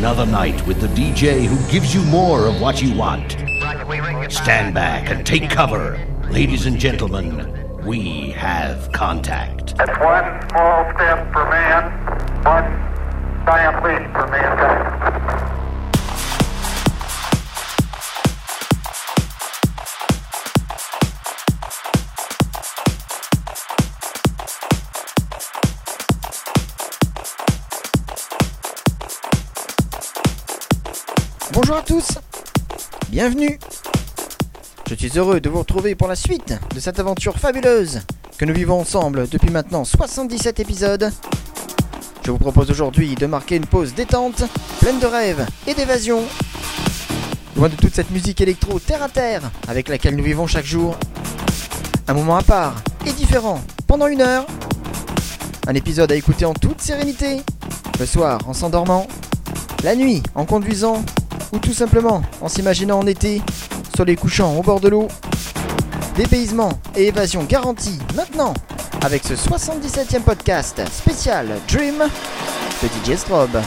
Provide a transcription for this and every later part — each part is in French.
another night with the DJ who gives you more of what you want. Stand back and take cover. Ladies and gentlemen, we have contact. One small step for man, one giant leap for mankind. Bonjour à tous, bienvenue. Je suis heureux de vous retrouver pour la suite de cette aventure fabuleuse que nous vivons ensemble depuis maintenant 77 épisodes. Je vous propose aujourd'hui de marquer une pause détente, pleine de rêves et d'évasion. Loin de toute cette musique électro terre à terre avec laquelle nous vivons chaque jour. Un moment à part et différent pendant une heure. Un épisode à écouter en toute sérénité. Le soir en s'endormant. La nuit en conduisant ou tout simplement en s'imaginant en été, soleil couchant au bord de l'eau. Dépaysement et évasion garantie maintenant avec ce 77e podcast spécial Dream de DJ Strobe.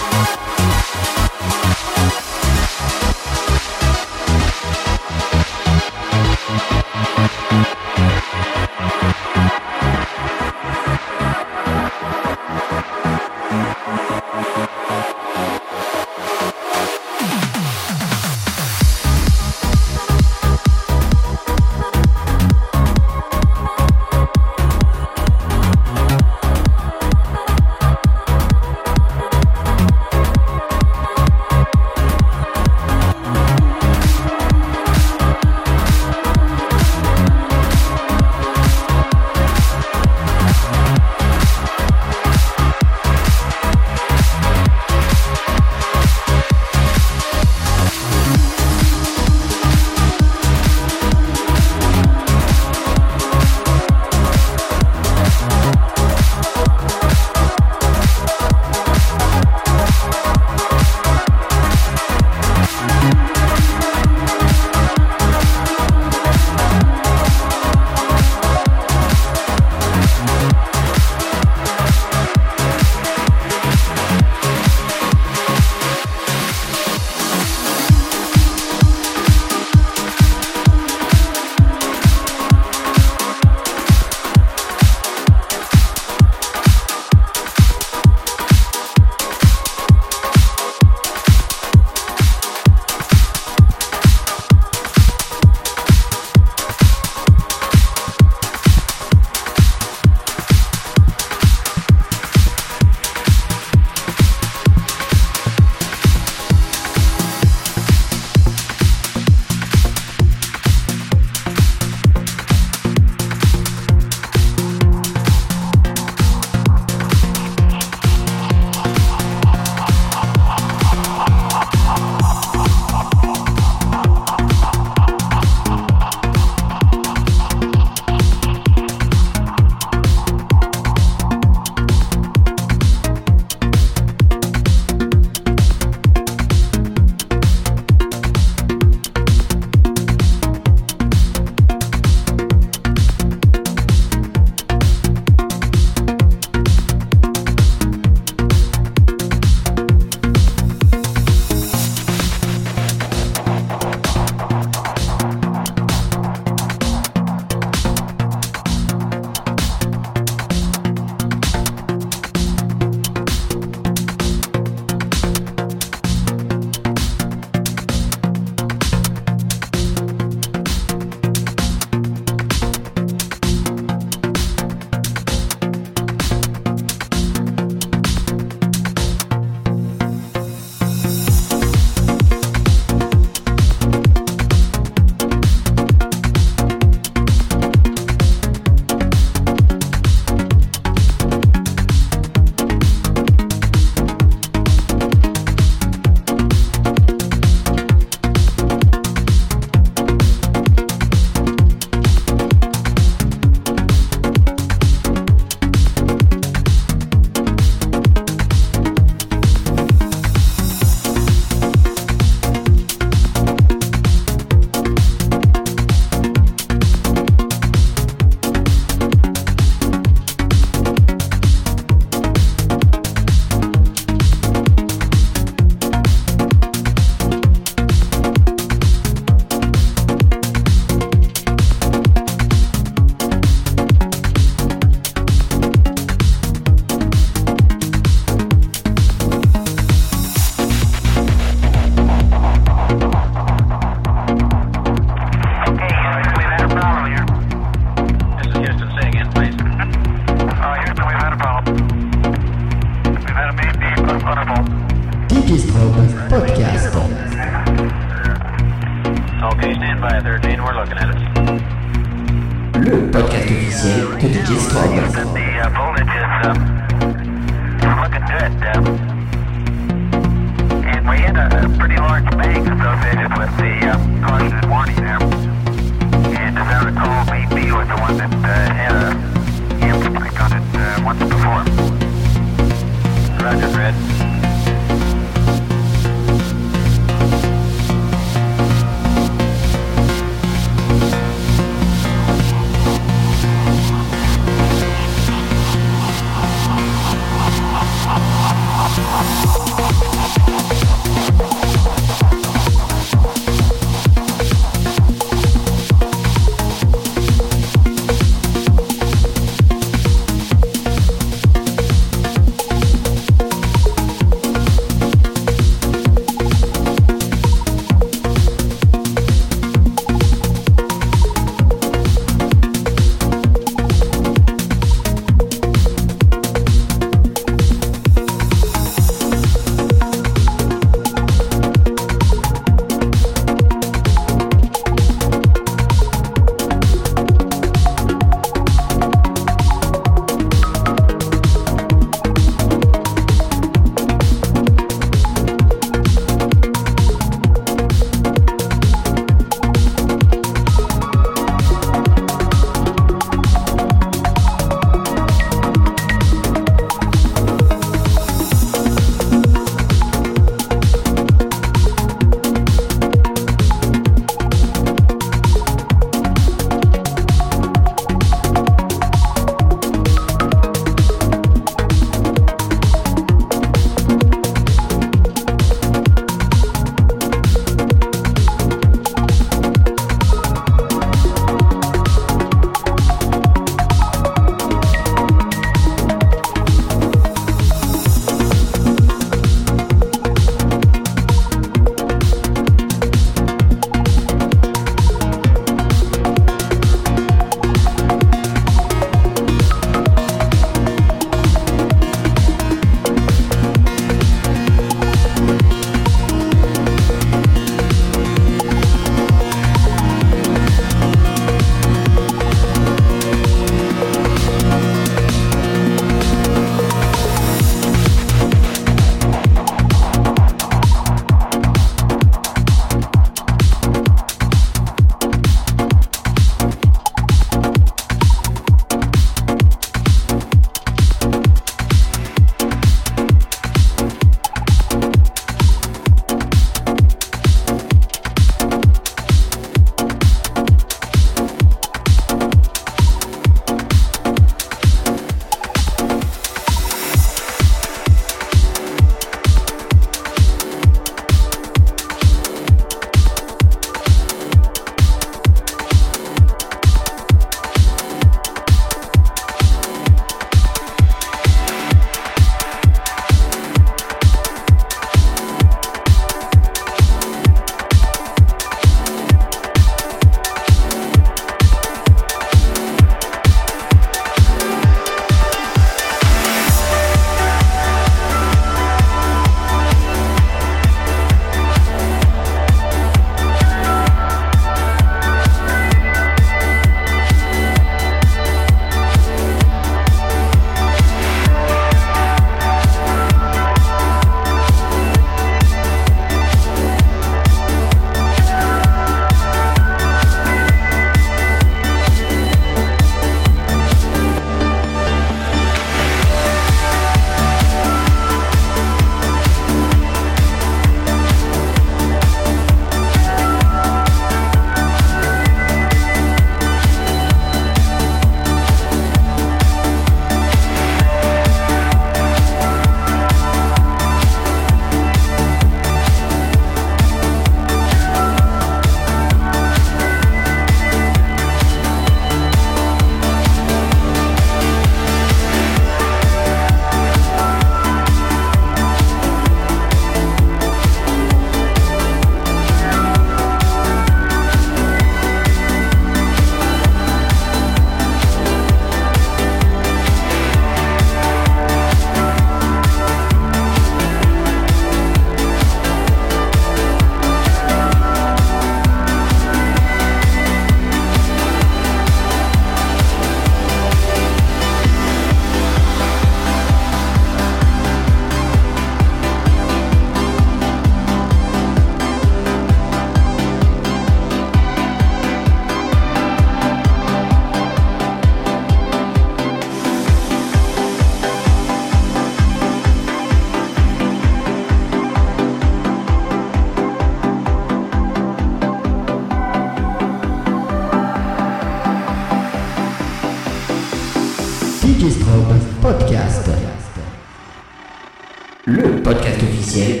Podcast officiel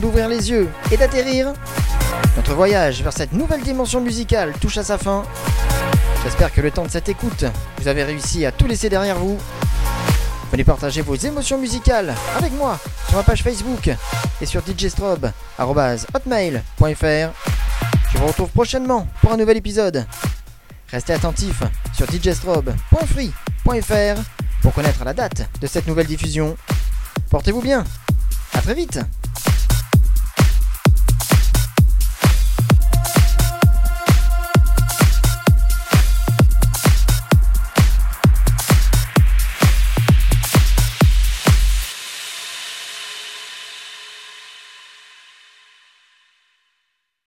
D'ouvrir les yeux et d'atterrir. Notre voyage vers cette nouvelle dimension musicale touche à sa fin. J'espère que le temps de cette écoute, vous avez réussi à tout laisser derrière vous. Venez partager vos émotions musicales avec moi sur ma page Facebook et sur djstrobe.hotmail.fr. Je vous retrouve prochainement pour un nouvel épisode. Restez attentifs sur djstrobe.free.fr pour connaître la date de cette nouvelle diffusion. Portez-vous bien. À très vite